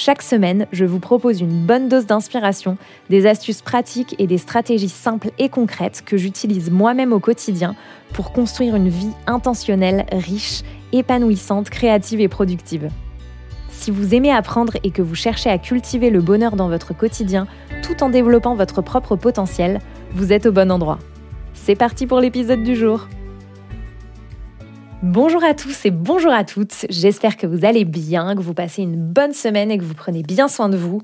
Chaque semaine, je vous propose une bonne dose d'inspiration, des astuces pratiques et des stratégies simples et concrètes que j'utilise moi-même au quotidien pour construire une vie intentionnelle, riche, épanouissante, créative et productive. Si vous aimez apprendre et que vous cherchez à cultiver le bonheur dans votre quotidien tout en développant votre propre potentiel, vous êtes au bon endroit. C'est parti pour l'épisode du jour. Bonjour à tous et bonjour à toutes, j'espère que vous allez bien, que vous passez une bonne semaine et que vous prenez bien soin de vous.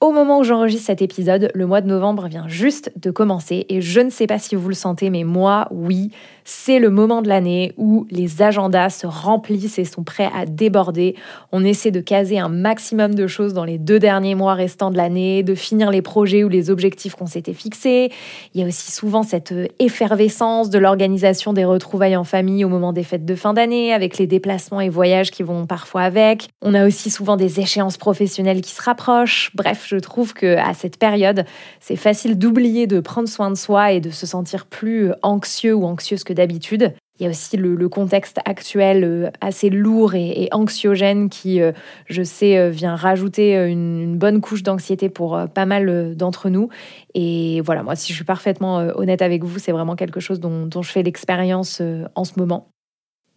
Au moment où j'enregistre cet épisode, le mois de novembre vient juste de commencer et je ne sais pas si vous le sentez, mais moi, oui, c'est le moment de l'année où les agendas se remplissent et sont prêts à déborder. On essaie de caser un maximum de choses dans les deux derniers mois restants de l'année, de finir les projets ou les objectifs qu'on s'était fixés. Il y a aussi souvent cette effervescence de l'organisation des retrouvailles en famille au moment des fêtes de fin d'année, avec les déplacements et voyages qui vont parfois avec. On a aussi souvent des échéances professionnelles qui se rapprochent. Bref, je trouve que à cette période, c'est facile d'oublier de prendre soin de soi et de se sentir plus anxieux ou anxieuse que d'habitude. Il y a aussi le, contexte actuel euh, assez lourd et, anxiogène qui, euh, je sais, euh, vient rajouter une, bonne couche d'anxiété pour pas mal d'entre nous. Et voilà, moi, si je suis parfaitement honnête avec vous, c'est vraiment quelque chose dont je fais l'expérience en ce moment.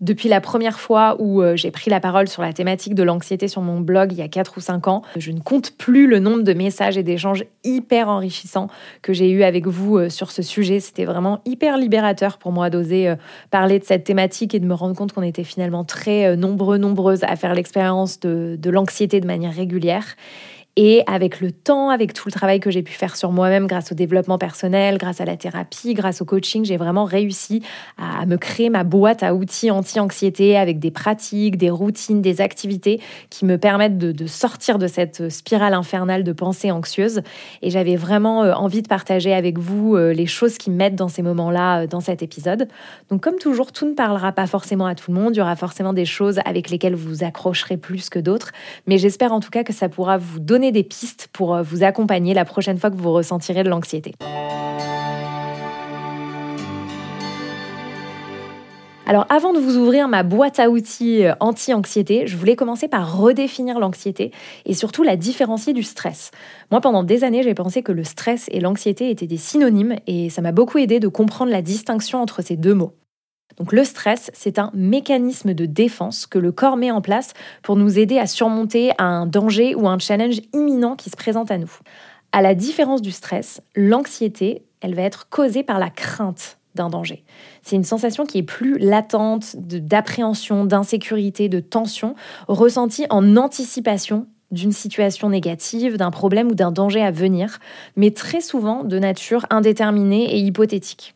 Depuis la première fois où euh, j'ai pris la parole sur la thématique de l'anxiété sur mon blog il y a 4 ou 5 ans, je ne compte plus le nombre de messages et d'échanges hyper enrichissants que j'ai eu avec vous euh, sur ce sujet. C'était vraiment hyper libérateur pour moi d'oser euh, parler de cette thématique et de me rendre compte qu'on était finalement très nombreux, nombreuses à faire l'expérience de, de l'anxiété de manière régulière. Et avec le temps, avec tout le travail que j'ai pu faire sur moi-même grâce au développement personnel, grâce à la thérapie, grâce au coaching, j'ai vraiment réussi à me créer ma boîte à outils anti-anxiété avec des pratiques, des routines, des activités qui me permettent de, sortir de cette spirale infernale de pensée anxieuse. Et j'avais vraiment euh, envie de partager avec vous euh, les choses qui m'aident dans ces moments-là, euh, dans cet épisode. Donc comme toujours, tout ne parlera pas forcément à tout le monde. Il y aura forcément des choses avec lesquelles vous vous accrocherez plus que d'autres. Mais j'espère en tout cas que ça pourra vous donner des pistes pour euh, vous accompagner la prochaine fois que vous ressentirez de l'anxiété. Alors avant de vous ouvrir ma boîte à outils euh, anti-anxiété, je voulais commencer par redéfinir l'anxiété et surtout la différencier du stress. Moi pendant des années j'ai pensé que le stress et l'anxiété étaient des synonymes et ça m'a beaucoup aidé de comprendre la distinction entre ces deux mots. Donc le stress, c'est un mécanisme de défense que le corps met en place pour nous aider à surmonter un danger ou un challenge imminent qui se présente à nous. À la différence du stress, l'anxiété, elle va être causée par la crainte d'un danger. C'est une sensation qui est plus latente, d'appréhension, d'insécurité, de tension, ressentie en anticipation d'une situation négative, d'un problème ou d'un danger à venir, mais très souvent de nature indéterminée et hypothétique.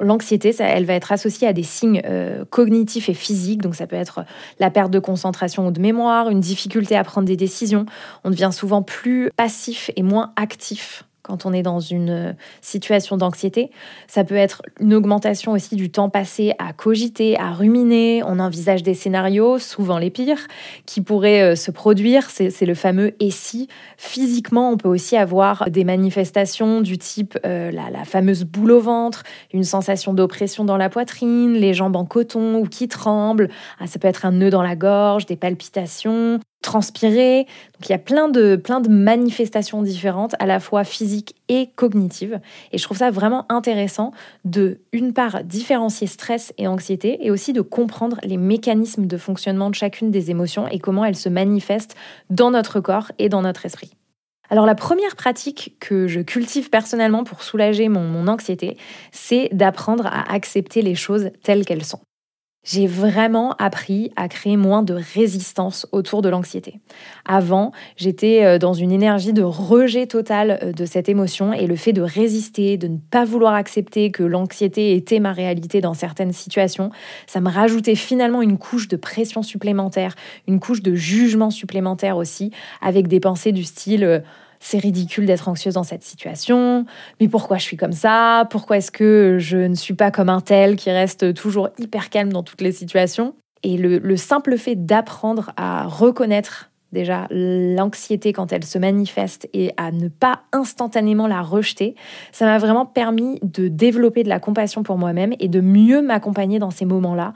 L'anxiété, elle va être associée à des signes euh, cognitifs et physiques, donc ça peut être la perte de concentration ou de mémoire, une difficulté à prendre des décisions. On devient souvent plus passif et moins actif quand on est dans une euh, situation d'anxiété. Ça peut être une augmentation aussi du temps passé à cogiter, à ruminer. On envisage des scénarios, souvent les pires, qui pourraient euh, se produire. C'est le fameux et si. Physiquement, on peut aussi avoir des manifestations du type euh, la, fameuse boule au ventre, une sensation d'oppression dans la poitrine, les jambes en coton ou qui tremblent. Ah, ça peut être un nœud dans la gorge, des palpitations, transpirer. Donc il y a plein de, manifestations différentes, à la fois physiques et cognitives. Et je trouve ça vraiment intéressant de, une part, différencier stress et anxiété, et aussi de comprendre les mécanismes de fonctionnement de chacune des émotions et comment elles se manifestent dans notre corps et dans notre esprit. Alors la première pratique que je cultive personnellement pour soulager mon, mon anxiété, c'est d'apprendre à accepter les choses telles qu'elles sont j'ai vraiment appris à créer moins de résistance autour de l'anxiété. Avant, j'étais euh, dans une énergie de rejet total euh, de cette émotion et le fait de résister, de ne pas vouloir accepter que l'anxiété était ma réalité dans certaines situations, ça me rajoutait finalement une couche de pression supplémentaire, une couche de jugement supplémentaire aussi, avec des pensées du style euh, c'est ridicule d'être anxieuse dans cette situation, mais pourquoi je suis comme ça? Pourquoi est-ce que je ne suis pas comme un tel qui reste toujours hyper calme dans toutes les situations? Et le, simple fait d'apprendre à reconnaître déjà l'anxiété quand elle se manifeste et à ne pas instantanément la rejeter, ça m'a vraiment permis de développer de la compassion pour moi-même et de mieux m'accompagner dans ces moments-là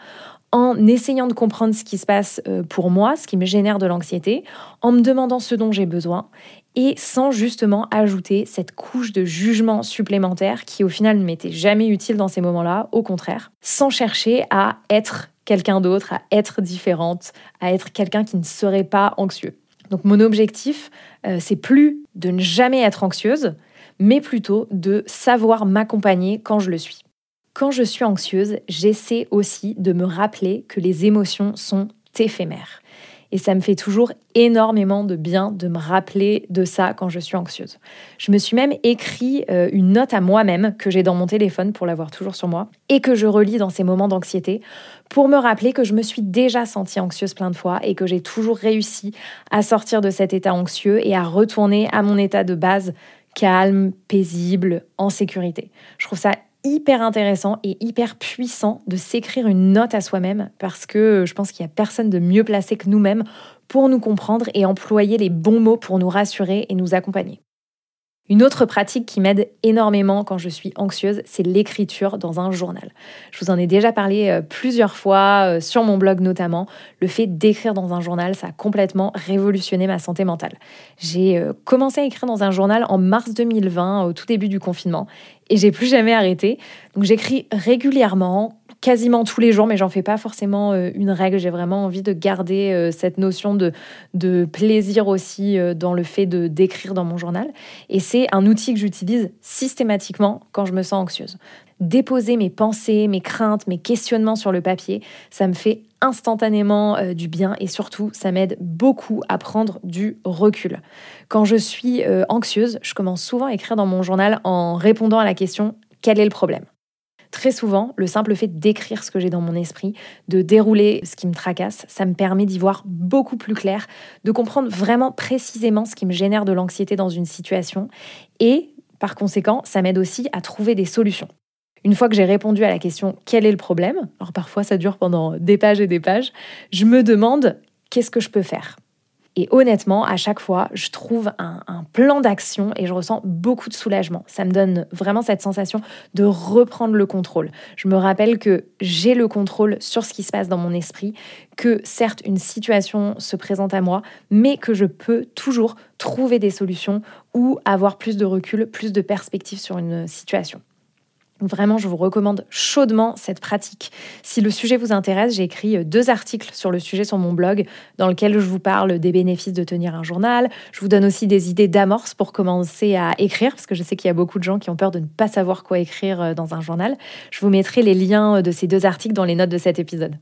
en essayant de comprendre ce qui se passe euh, pour moi, ce qui me génère de l'anxiété, en me demandant ce dont j'ai besoin et sans justement ajouter cette couche de jugement supplémentaire qui au final ne m'était jamais utile dans ces moments-là, au contraire, sans chercher à être quelqu'un d'autre, à être différente, à être quelqu'un qui ne serait pas anxieux. Donc mon objectif, euh, c'est plus de ne jamais être anxieuse, mais plutôt de savoir m'accompagner quand je le suis. Quand je suis anxieuse, j'essaie aussi de me rappeler que les émotions sont éphémères. Et ça me fait toujours énormément de bien de me rappeler de ça quand je suis anxieuse. Je me suis même écrit euh, une note à moi-même que j'ai dans mon téléphone pour l'avoir toujours sur moi et que je relis dans ces moments d'anxiété pour me rappeler que je me suis déjà sentie anxieuse plein de fois et que j'ai toujours réussi à sortir de cet état anxieux et à retourner à mon état de base calme, paisible, en sécurité. Je trouve ça hyper intéressant et hyper puissant de s'écrire une note à soi-même parce que je pense qu'il n'y a personne de mieux placé que nous-mêmes pour nous comprendre et employer les bons mots pour nous rassurer et nous accompagner. Une autre pratique qui m'aide énormément quand je suis anxieuse, c'est l'écriture dans un journal. Je vous en ai déjà parlé euh, plusieurs fois, euh, sur mon blog notamment. Le fait d'écrire dans un journal, ça a complètement révolutionné ma santé mentale. J'ai euh, commencé à écrire dans un journal en mars 2020, au tout début du confinement, et j'ai plus jamais arrêté. Donc j'écris régulièrement, quasiment tous les jours, mais j'en fais pas forcément euh, une règle. J'ai vraiment envie de garder euh, cette notion de, plaisir aussi euh, dans le fait de d'écrire dans mon journal. Et c'est un outil que j'utilise systématiquement quand je me sens anxieuse. Déposer mes pensées, mes craintes, mes questionnements sur le papier, ça me fait instantanément du bien et surtout ça m'aide beaucoup à prendre du recul. Quand je suis anxieuse, je commence souvent à écrire dans mon journal en répondant à la question quel est le problème? Très souvent, le simple fait d'écrire ce que j'ai dans mon esprit, de dérouler ce qui me tracasse, ça me permet d'y voir beaucoup plus clair, de comprendre vraiment précisément ce qui me génère de l'anxiété dans une situation et par conséquent, ça m'aide aussi à trouver des solutions. Une fois que j'ai répondu à la question quel est le problème, alors parfois ça dure pendant des pages et des pages, je me demande qu'est-ce que je peux faire? Et honnêtement, à chaque fois, je trouve un, plan d'action et je ressens beaucoup de soulagement. Ça me donne vraiment cette sensation de reprendre le contrôle. Je me rappelle que j'ai le contrôle sur ce qui se passe dans mon esprit, que certes une situation se présente à moi, mais que je peux toujours trouver des solutions ou avoir plus de recul, plus de perspective sur une situation. Vraiment, je vous recommande chaudement cette pratique. Si le sujet vous intéresse, j'ai écrit euh, deux articles sur le sujet sur mon blog dans lequel je vous parle des bénéfices de tenir un journal. Je vous donne aussi des idées d'amorce pour commencer à écrire, parce que je sais qu'il y a beaucoup de gens qui ont peur de ne pas savoir quoi écrire euh, dans un journal. Je vous mettrai les liens euh, de ces deux articles dans les notes de cet épisode.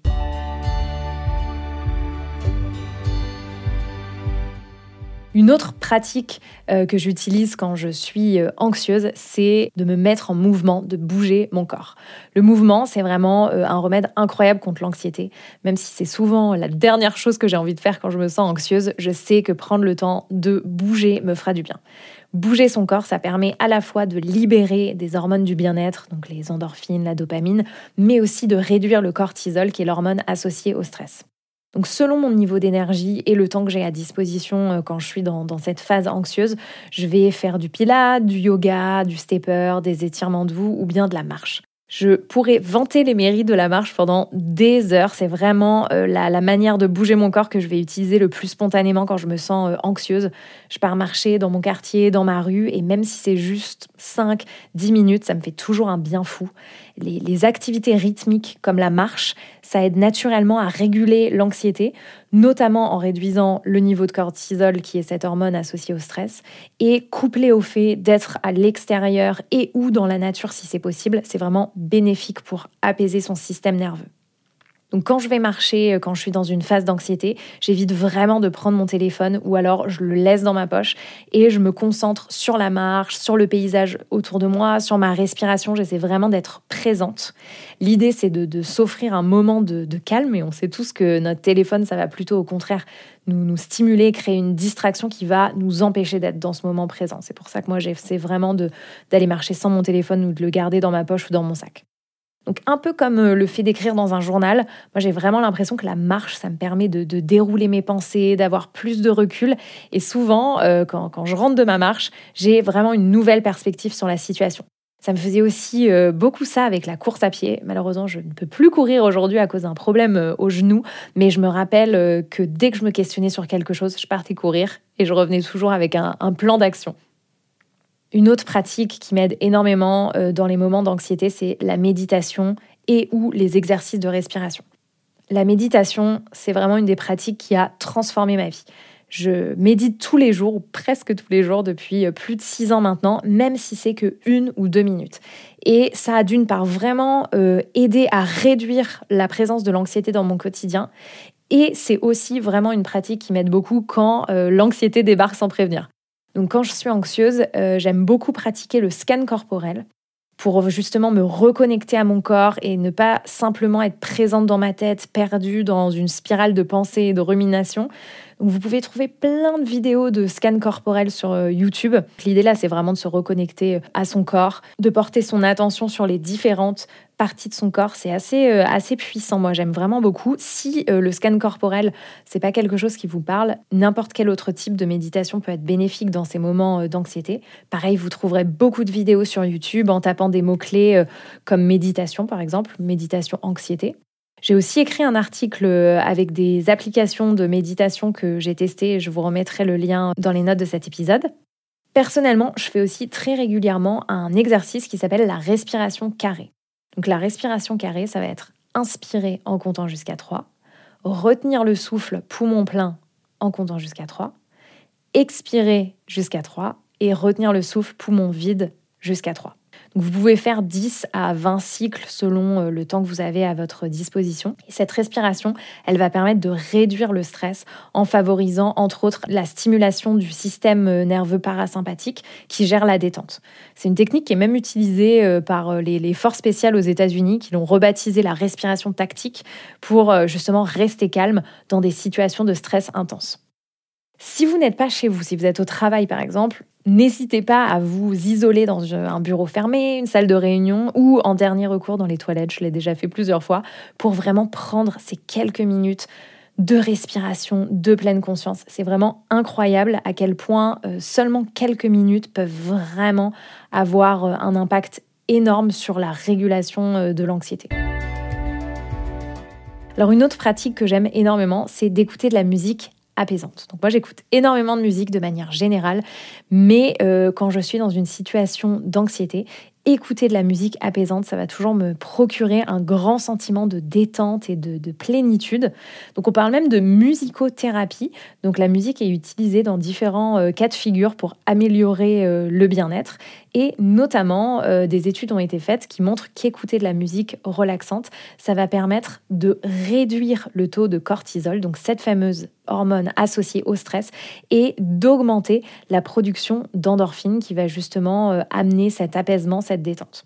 Une autre pratique euh, que j'utilise quand je suis euh, anxieuse, c'est de me mettre en mouvement, de bouger mon corps. Le mouvement, c'est vraiment euh, un remède incroyable contre l'anxiété. Même si c'est souvent la dernière chose que j'ai envie de faire quand je me sens anxieuse, je sais que prendre le temps de bouger me fera du bien. Bouger son corps, ça permet à la fois de libérer des hormones du bien-être, donc les endorphines, la dopamine, mais aussi de réduire le cortisol, qui est l'hormone associée au stress. Donc selon mon niveau d'énergie et le temps que j'ai à disposition euh, quand je suis dans, cette phase anxieuse, je vais faire du pilates, du yoga, du stepper, des étirements doux ou bien de la marche. Je pourrais vanter les mérites de la marche pendant des heures. C'est vraiment euh, la, manière de bouger mon corps que je vais utiliser le plus spontanément quand je me sens euh, anxieuse. Je pars marcher dans mon quartier, dans ma rue, et même si c'est juste 5-10 minutes, ça me fait toujours un bien fou. Les activités rythmiques comme la marche, ça aide naturellement à réguler l'anxiété, notamment en réduisant le niveau de cortisol, qui est cette hormone associée au stress, et couplé au fait d'être à l'extérieur et ou dans la nature si c'est possible, c'est vraiment bénéfique pour apaiser son système nerveux. Donc quand je vais marcher, euh, quand je suis dans une phase d'anxiété, j'évite vraiment de prendre mon téléphone ou alors je le laisse dans ma poche et je me concentre sur la marche, sur le paysage autour de moi, sur ma respiration. J'essaie vraiment d'être présente. L'idée c'est de, s'offrir un moment de, calme et on sait tous que notre téléphone ça va plutôt au contraire nous, nous stimuler, créer une distraction qui va nous empêcher d'être dans ce moment présent. C'est pour ça que moi j'essaie vraiment d'aller marcher sans mon téléphone ou de le garder dans ma poche ou dans mon sac. Donc un peu comme euh, le fait d'écrire dans un journal, moi j'ai vraiment l'impression que la marche, ça me permet de, dérouler mes pensées, d'avoir plus de recul. Et souvent, euh, quand, je rentre de ma marche, j'ai vraiment une nouvelle perspective sur la situation. Ça me faisait aussi euh, beaucoup ça avec la course à pied. Malheureusement, je ne peux plus courir aujourd'hui à cause d'un problème au genou, mais je me rappelle que dès que je me questionnais sur quelque chose, je partais courir et je revenais toujours avec un plan d'action. Une autre pratique qui m'aide énormément euh, dans les moments d'anxiété, c'est la méditation et ou les exercices de respiration. La méditation, c'est vraiment une des pratiques qui a transformé ma vie. Je médite tous les jours, ou presque tous les jours, depuis euh, plus de six ans maintenant, même si c'est que une ou deux minutes. Et ça a d'une part vraiment euh, aidé à réduire la présence de l'anxiété dans mon quotidien. Et c'est aussi vraiment une pratique qui m'aide beaucoup quand l'anxiété débarque sans prévenir. Donc quand je suis anxieuse, euh, j'aime beaucoup pratiquer le scan corporel pour justement me reconnecter à mon corps et ne pas simplement être présente dans ma tête, perdue dans une spirale de pensée et de rumination. Vous pouvez trouver plein de vidéos de scan corporel sur euh, YouTube. L'idée là, c'est vraiment de se reconnecter euh, à son corps, de porter son attention sur les différentes partie de son corps. C'est assez, euh, assez puissant. Moi, j'aime vraiment beaucoup. Si le scan corporel, c'est pas quelque chose qui vous parle, n'importe quel autre type de méditation peut être bénéfique dans ces moments d'anxiété. Pareil, vous trouverez beaucoup de vidéos sur YouTube en tapant des mots-clés comme méditation, par exemple, méditation anxiété. J'ai aussi écrit un article avec des applications de méditation que j'ai testées je vous remettrai le lien dans les notes de cet épisode. Personnellement, je fais aussi très régulièrement un exercice qui s'appelle la respiration carrée. Donc la respiration carrée, ça va être inspirer en comptant jusqu'à 3, retenir le souffle poumon plein en comptant jusqu'à 3, expirer jusqu'à 3 et retenir le souffle poumon vide jusqu'à 3 vous pouvez faire 10 à 20 cycles selon euh, le temps que vous avez à votre disposition. Et cette respiration, elle va permettre de réduire le stress en favorisant entre autres la stimulation du système euh, nerveux parasympathique qui gère la détente. C'est une technique qui est même utilisée euh, par les, forces spéciales aux États-Unis qui l'ont rebaptisée la respiration tactique pour justement rester calme dans des situations de stress intense. Si vous n'êtes pas chez vous, si vous êtes au travail par exemple, N'hésitez pas à vous isoler dans un bureau fermé, une salle de réunion ou en dernier recours dans les toilettes, je l'ai déjà fait plusieurs fois, pour vraiment prendre ces quelques minutes de respiration, de pleine conscience. C'est vraiment incroyable à quel point euh, seulement quelques minutes peuvent vraiment avoir euh, un impact énorme sur la régulation euh, de l'anxiété. Alors une autre pratique que j'aime énormément, c'est d'écouter de la musique apaisante. Donc moi j'écoute énormément de musique de manière générale, mais euh, quand je suis dans une situation d'anxiété, écouter de la musique apaisante, ça va toujours me procurer un grand sentiment de détente et de, plénitude. Donc on parle même de musicothérapie. Donc la musique est utilisée dans différents euh, cas de figure pour améliorer euh, le bien-être. Et notamment, euh, des études ont été faites qui montrent qu'écouter de la musique relaxante, ça va permettre de réduire le taux de cortisol, donc cette fameuse hormone associée au stress, et d'augmenter la production d'endorphines qui va justement amener cet apaisement, cette détente.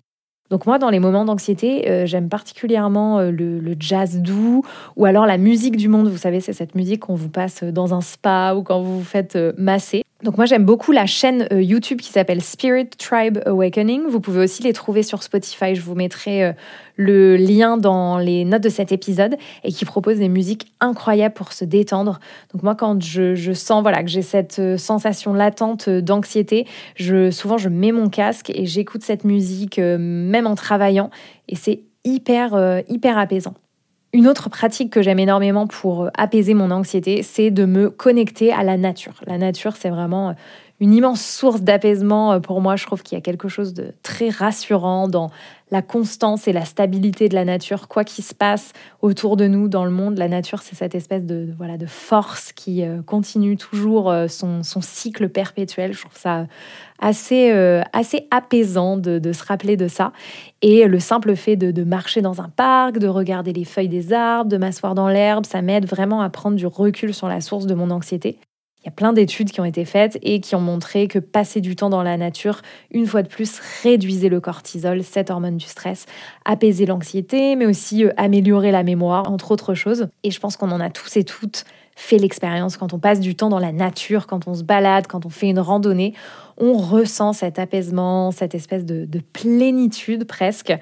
Donc moi, dans les moments d'anxiété, euh, j'aime particulièrement euh, le, jazz doux ou alors la musique du monde. Vous savez, c'est cette musique qu'on vous passe dans un spa ou quand vous vous faites euh, masser. Donc moi j'aime beaucoup la chaîne euh, YouTube qui s'appelle Spirit Tribe Awakening. Vous pouvez aussi les trouver sur Spotify. Je vous mettrai euh, le lien dans les notes de cet épisode et qui propose des musiques incroyables pour se détendre. Donc moi quand je, sens voilà que j'ai cette euh, sensation latente d'anxiété, je souvent je mets mon casque et j'écoute cette musique même en travaillant et c'est hyper hyper apaisant. Une autre pratique que j'aime énormément pour euh, apaiser mon anxiété, c'est de me connecter à la nature. La nature, c'est vraiment euh, une immense source d'apaisement euh, pour moi. Je trouve qu'il y a quelque chose de très rassurant dans la constance et la stabilité de la nature, quoi qu'il se passe autour de nous dans le monde. La nature, c'est cette espèce de, voilà, de force qui euh, continue toujours euh, son, cycle perpétuel. Je trouve ça assez, euh, assez apaisant de, se rappeler de ça. Et le simple fait de, de marcher dans un parc, de regarder les feuilles des arbres, de m'asseoir dans l'herbe, ça m'aide vraiment à prendre du recul sur la source de mon anxiété. Il y a plein d'études qui ont été faites et qui ont montré que passer du temps dans la nature, une fois de plus, réduisait le cortisol, cette hormone du stress, apaisait l'anxiété, mais aussi euh, améliorer la mémoire, entre autres choses. Et je pense qu'on en a tous et toutes fait l'expérience quand on passe du temps dans la nature, quand on se balade, quand on fait une randonnée, on ressent cet apaisement, cette espèce de, de plénitude presque.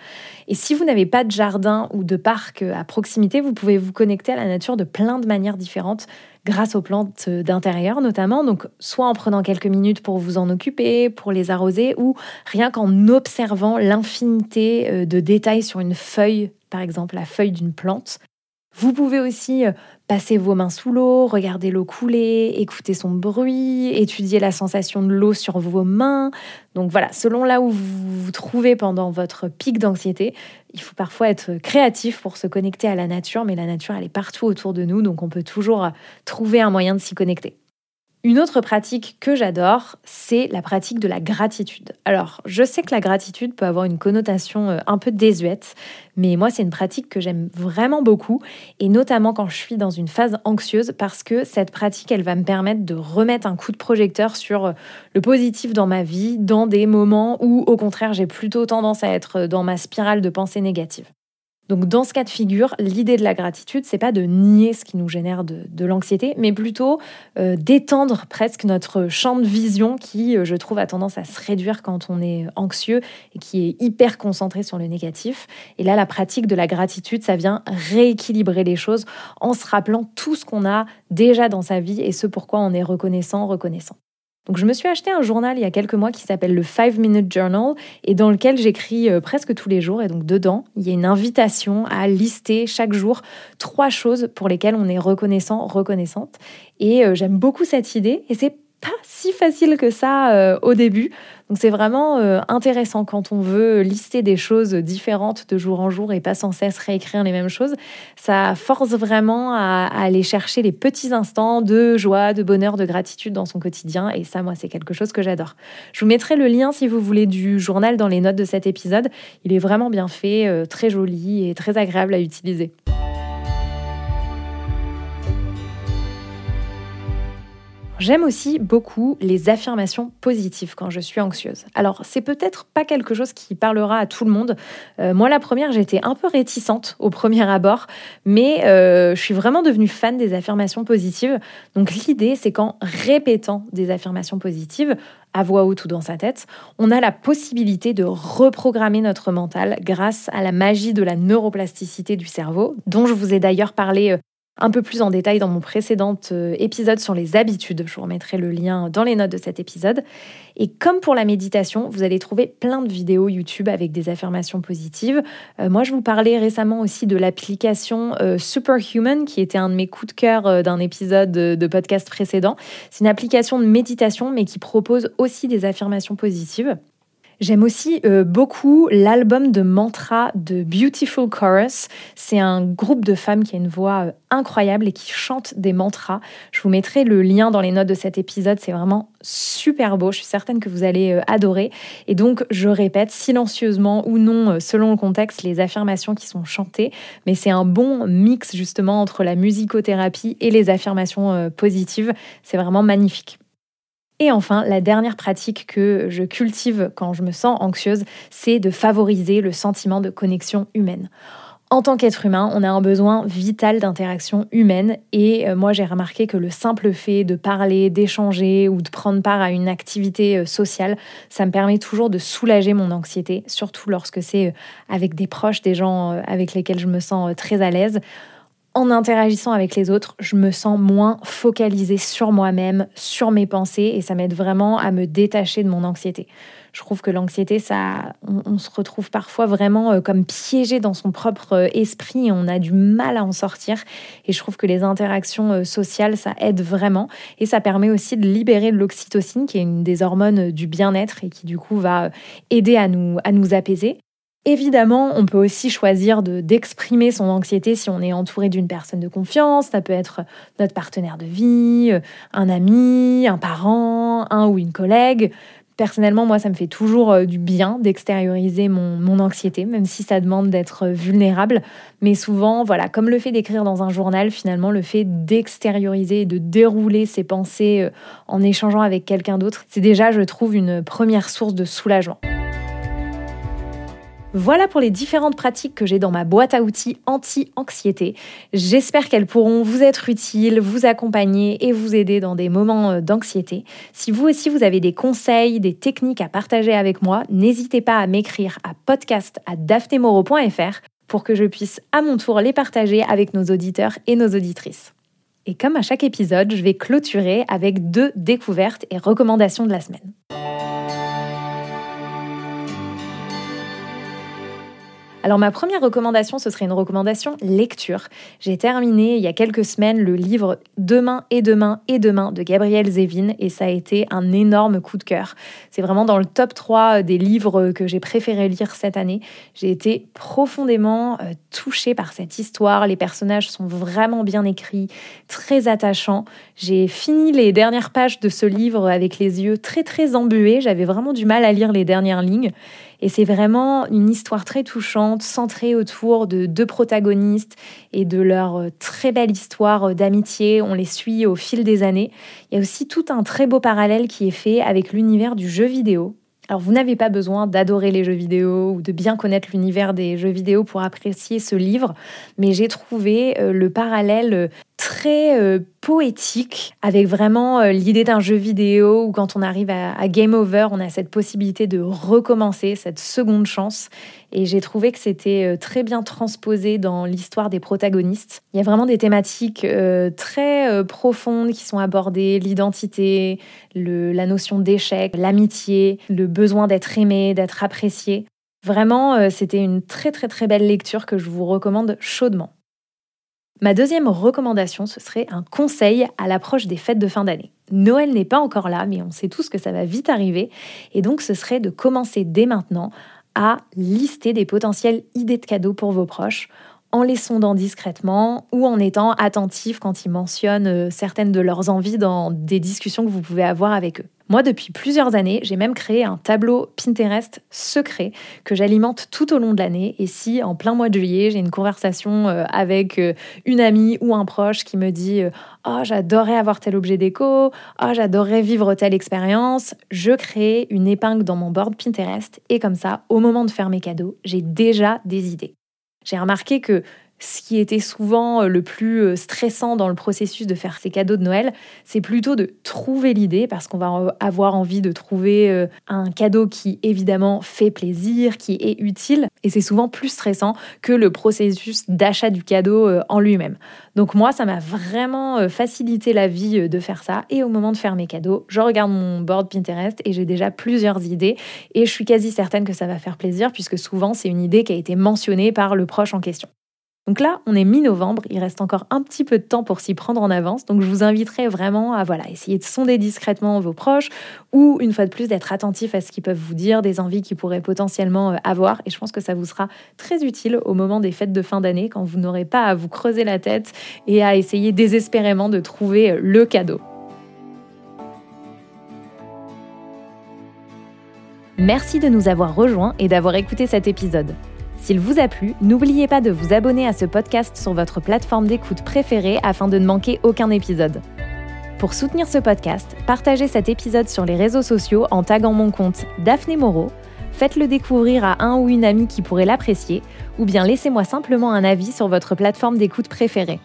Et si vous n'avez pas de jardin ou de parc à proximité, vous pouvez vous connecter à la nature de plein de manières différentes grâce aux plantes d'intérieur notamment. Donc soit en prenant quelques minutes pour vous en occuper, pour les arroser, ou rien qu'en observant l'infinité euh, de détails sur une feuille, par exemple la feuille d'une plante. Vous pouvez aussi euh, passer vos mains sous l'eau, regarder l'eau couler, écouter son bruit, étudier la sensation de l'eau sur vos mains. Donc voilà, selon là où vous vous trouvez pendant votre pic d'anxiété, il faut parfois être créatif pour se connecter à la nature, mais la nature, elle est partout autour de nous, donc on peut toujours trouver un moyen de s'y connecter. Une autre pratique que j'adore, c'est la pratique de la gratitude. Alors, je sais que la gratitude peut avoir une connotation euh, un peu désuète, mais moi, c'est une pratique que j'aime vraiment beaucoup, et notamment quand je suis dans une phase anxieuse, parce que cette pratique, elle va me permettre de remettre un coup de projecteur sur euh, le positif dans ma vie, dans des moments où, au contraire, j'ai plutôt tendance à être dans ma spirale de pensée négative. Donc dans ce cas de figure, l'idée de la gratitude, c'est pas de nier ce qui nous génère de, l'anxiété, mais plutôt euh, d'étendre presque notre champ de vision qui, euh, je trouve, a tendance à se réduire quand on est anxieux et qui est hyper concentré sur le négatif. Et là, la pratique de la gratitude, ça vient rééquilibrer les choses en se rappelant tout ce qu'on a déjà dans sa vie et ce pourquoi on est reconnaissant, reconnaissant. Donc je me suis acheté un journal il y a quelques mois qui s'appelle le 5 Minute Journal et dans lequel j'écris euh, presque tous les jours. Et donc dedans, il y a une invitation à lister chaque jour trois choses pour lesquelles on est reconnaissant, reconnaissante. Et euh, j'aime beaucoup cette idée. Et c'est pas si facile que ça euh, au début. Donc c'est vraiment euh, intéressant quand on veut lister des choses différentes de jour en jour et pas sans cesse réécrire les mêmes choses. Ça force vraiment à, aller chercher les petits instants de joie, de bonheur, de gratitude dans son quotidien. Et ça, moi, c'est quelque chose que j'adore. Je vous mettrai le lien, si vous voulez, du journal dans les notes de cet épisode. Il est vraiment bien fait, euh, très joli et très agréable à utiliser. J'aime aussi beaucoup les affirmations positives quand je suis anxieuse. Alors, c'est peut-être pas quelque chose qui parlera à tout le monde. Euh, moi, la première, j'étais un peu réticente au premier abord, mais euh, je suis vraiment devenue fan des affirmations positives. Donc, l'idée, c'est qu'en répétant des affirmations positives, à voix haute ou dans sa tête, on a la possibilité de reprogrammer notre mental grâce à la magie de la neuroplasticité du cerveau, dont je vous ai d'ailleurs parlé euh, un peu plus en détail dans mon précédent euh, épisode sur les habitudes. Je vous remettrai le lien dans les notes de cet épisode. Et comme pour la méditation, vous allez trouver plein de vidéos YouTube avec des affirmations positives. Euh, moi, je vous parlais récemment aussi de l'application euh, Superhuman, qui était un de mes coups de cœur d'un épisode de podcast précédent. C'est une application de méditation, mais qui propose aussi des affirmations positives. J'aime aussi euh, beaucoup l'album de mantra de Beautiful Chorus. C'est un groupe de femmes qui a une voix euh, incroyable et qui chantent des mantras. Je vous mettrai le lien dans les notes de cet épisode. C'est vraiment super beau. Je suis certaine que vous allez euh, adorer. Et donc, je répète silencieusement ou non, selon le contexte, les affirmations qui sont chantées. Mais c'est un bon mix justement entre la musicothérapie et les affirmations positives. C'est vraiment magnifique. Et enfin, la dernière pratique que je cultive quand je me sens anxieuse, c'est de favoriser le sentiment de connexion humaine. En tant qu'être humain, on a un besoin vital d'interaction humaine et euh, moi j'ai remarqué que le simple fait de parler, d'échanger ou de prendre part à une activité euh, sociale, ça me permet toujours de soulager mon anxiété, surtout lorsque c'est euh, avec des proches, des gens avec lesquels je me sens très à l'aise en interagissant avec les autres, je me sens moins focalisée sur moi-même, sur mes pensées, et ça m'aide vraiment à me détacher de mon anxiété. Je trouve que l'anxiété, ça, on, se retrouve parfois vraiment euh, comme piégé dans son propre euh, esprit on a du mal à en sortir. Et je trouve que les interactions euh, sociales, ça aide vraiment. Et ça permet aussi de libérer de l'oxytocine, qui est une des hormones du bien-être et qui du coup va aider à nous, à nous apaiser. Évidemment, on peut aussi choisir d'exprimer son anxiété si on est entouré d'une personne de confiance. Ça peut être notre partenaire de vie, un ami, un parent, un ou une collègue. Personnellement, moi, ça me fait toujours euh, du bien d'extérioriser mon, mon, anxiété, même si ça demande d'être vulnérable. Mais souvent, voilà, comme le fait d'écrire dans un journal, finalement, le fait d'extérioriser et de dérouler ses pensées euh, en échangeant avec quelqu'un d'autre, c'est déjà, je trouve, une première source de soulagement. Voilà pour les différentes pratiques que j'ai dans ma boîte à outils anti-anxiété. J'espère qu'elles pourront vous être utiles, vous accompagner et vous aider dans des moments euh, d'anxiété. Si vous aussi vous avez des conseils, des techniques à partager avec moi, n'hésitez pas à m'écrire à podcast à pour que je puisse à mon tour les partager avec nos auditeurs et nos auditrices. Et comme à chaque épisode, je vais clôturer avec deux découvertes et recommandations de la semaine. Alors ma première recommandation, ce serait une recommandation lecture. J'ai terminé il y a quelques semaines le livre Demain et demain et demain de Gabriel Zevin et ça a été un énorme coup de cœur. C'est vraiment dans le top 3 des livres que j'ai préféré lire cette année. J'ai été profondément euh, touchée par cette histoire. Les personnages sont vraiment bien écrits, très attachants. J'ai fini les dernières pages de ce livre avec les yeux très très embués. J'avais vraiment du mal à lire les dernières lignes. Et c'est vraiment une histoire très touchante, centrée autour de deux protagonistes et de leur euh, très belle histoire euh, d'amitié. On les suit au fil des années. Il y a aussi tout un très beau parallèle qui est fait avec l'univers du jeu vidéo. Alors vous n'avez pas besoin d'adorer les jeux vidéo ou de bien connaître l'univers des jeux vidéo pour apprécier ce livre, mais j'ai trouvé euh, le parallèle très euh, poétique, avec vraiment euh, l'idée d'un jeu vidéo où quand on arrive à, Game Over, on a cette possibilité de recommencer, cette seconde chance. Et j'ai trouvé que c'était euh, très bien transposé dans l'histoire des protagonistes. Il y a vraiment des thématiques très profondes qui sont abordées, l'identité, la notion d'échec, l'amitié, le besoin d'être aimé, d'être apprécié. Vraiment, c'était une très très très belle lecture que je vous recommande chaudement. Ma deuxième recommandation, ce serait un conseil à l'approche des fêtes de fin d'année. Noël n'est pas encore là, mais on sait tous que ça va vite arriver. Et donc, ce serait de commencer dès maintenant à lister des potentielles idées de cadeaux pour vos proches en les sondant discrètement ou en étant attentif quand ils mentionnent euh, certaines de leurs envies dans des discussions que vous pouvez avoir avec eux. Moi, depuis plusieurs années, j'ai même créé un tableau Pinterest secret que j'alimente tout au long de l'année. Et si en plein mois de juillet, j'ai une conversation euh, avec euh, une amie ou un proche qui me dit Oh, j'adorerais avoir tel objet déco, oh, j'adorerais vivre telle expérience, je crée une épingle dans mon board Pinterest. Et comme ça, au moment de faire mes cadeaux, j'ai déjà des idées. J'ai remarqué que ce qui était souvent euh, le plus euh, stressant dans le processus de faire ces cadeaux de Noël, c'est plutôt de trouver l'idée, parce qu'on va avoir envie de trouver euh, un cadeau qui évidemment fait plaisir, qui est utile, et c'est souvent plus stressant que le processus d'achat du cadeau en lui-même. Donc moi, ça m'a vraiment facilité la vie de faire ça, et au moment de faire mes cadeaux, je regarde mon board Pinterest et j'ai déjà plusieurs idées, et je suis quasi certaine que ça va faire plaisir, puisque souvent c'est une idée qui a été mentionnée par le proche en question. Donc là, on est mi-novembre, il reste encore un petit peu de temps pour s'y prendre en avance. Donc je vous inviterai vraiment à voilà, essayer de sonder discrètement vos proches ou une fois de plus d'être attentif à ce qu'ils peuvent vous dire, des envies qu'ils pourraient potentiellement euh, avoir. Et je pense que ça vous sera très utile au moment des fêtes de fin d'année quand vous n'aurez pas à vous creuser la tête et à essayer désespérément de trouver euh, le cadeau. Merci de nous avoir rejoints et d'avoir écouté cet épisode. S'il vous a plu, n'oubliez pas de vous abonner à ce podcast sur votre plateforme d'écoute préférée afin de ne manquer aucun épisode. Pour soutenir ce podcast, partagez cet épisode sur les réseaux sociaux en taguant mon compte Daphné Moreau, faites-le découvrir à un ou une amie qui pourrait l'apprécier, ou bien laissez-moi simplement un avis sur votre plateforme d'écoute préférée.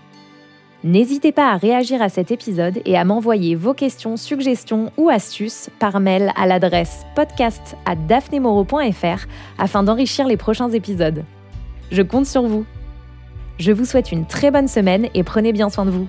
N'hésitez pas à réagir à cet épisode et à m'envoyer vos questions, suggestions ou astuces par mail à l'adresse podcast à afin d'enrichir les prochains épisodes. Je compte sur vous. Je vous souhaite une très bonne semaine et prenez bien soin de vous.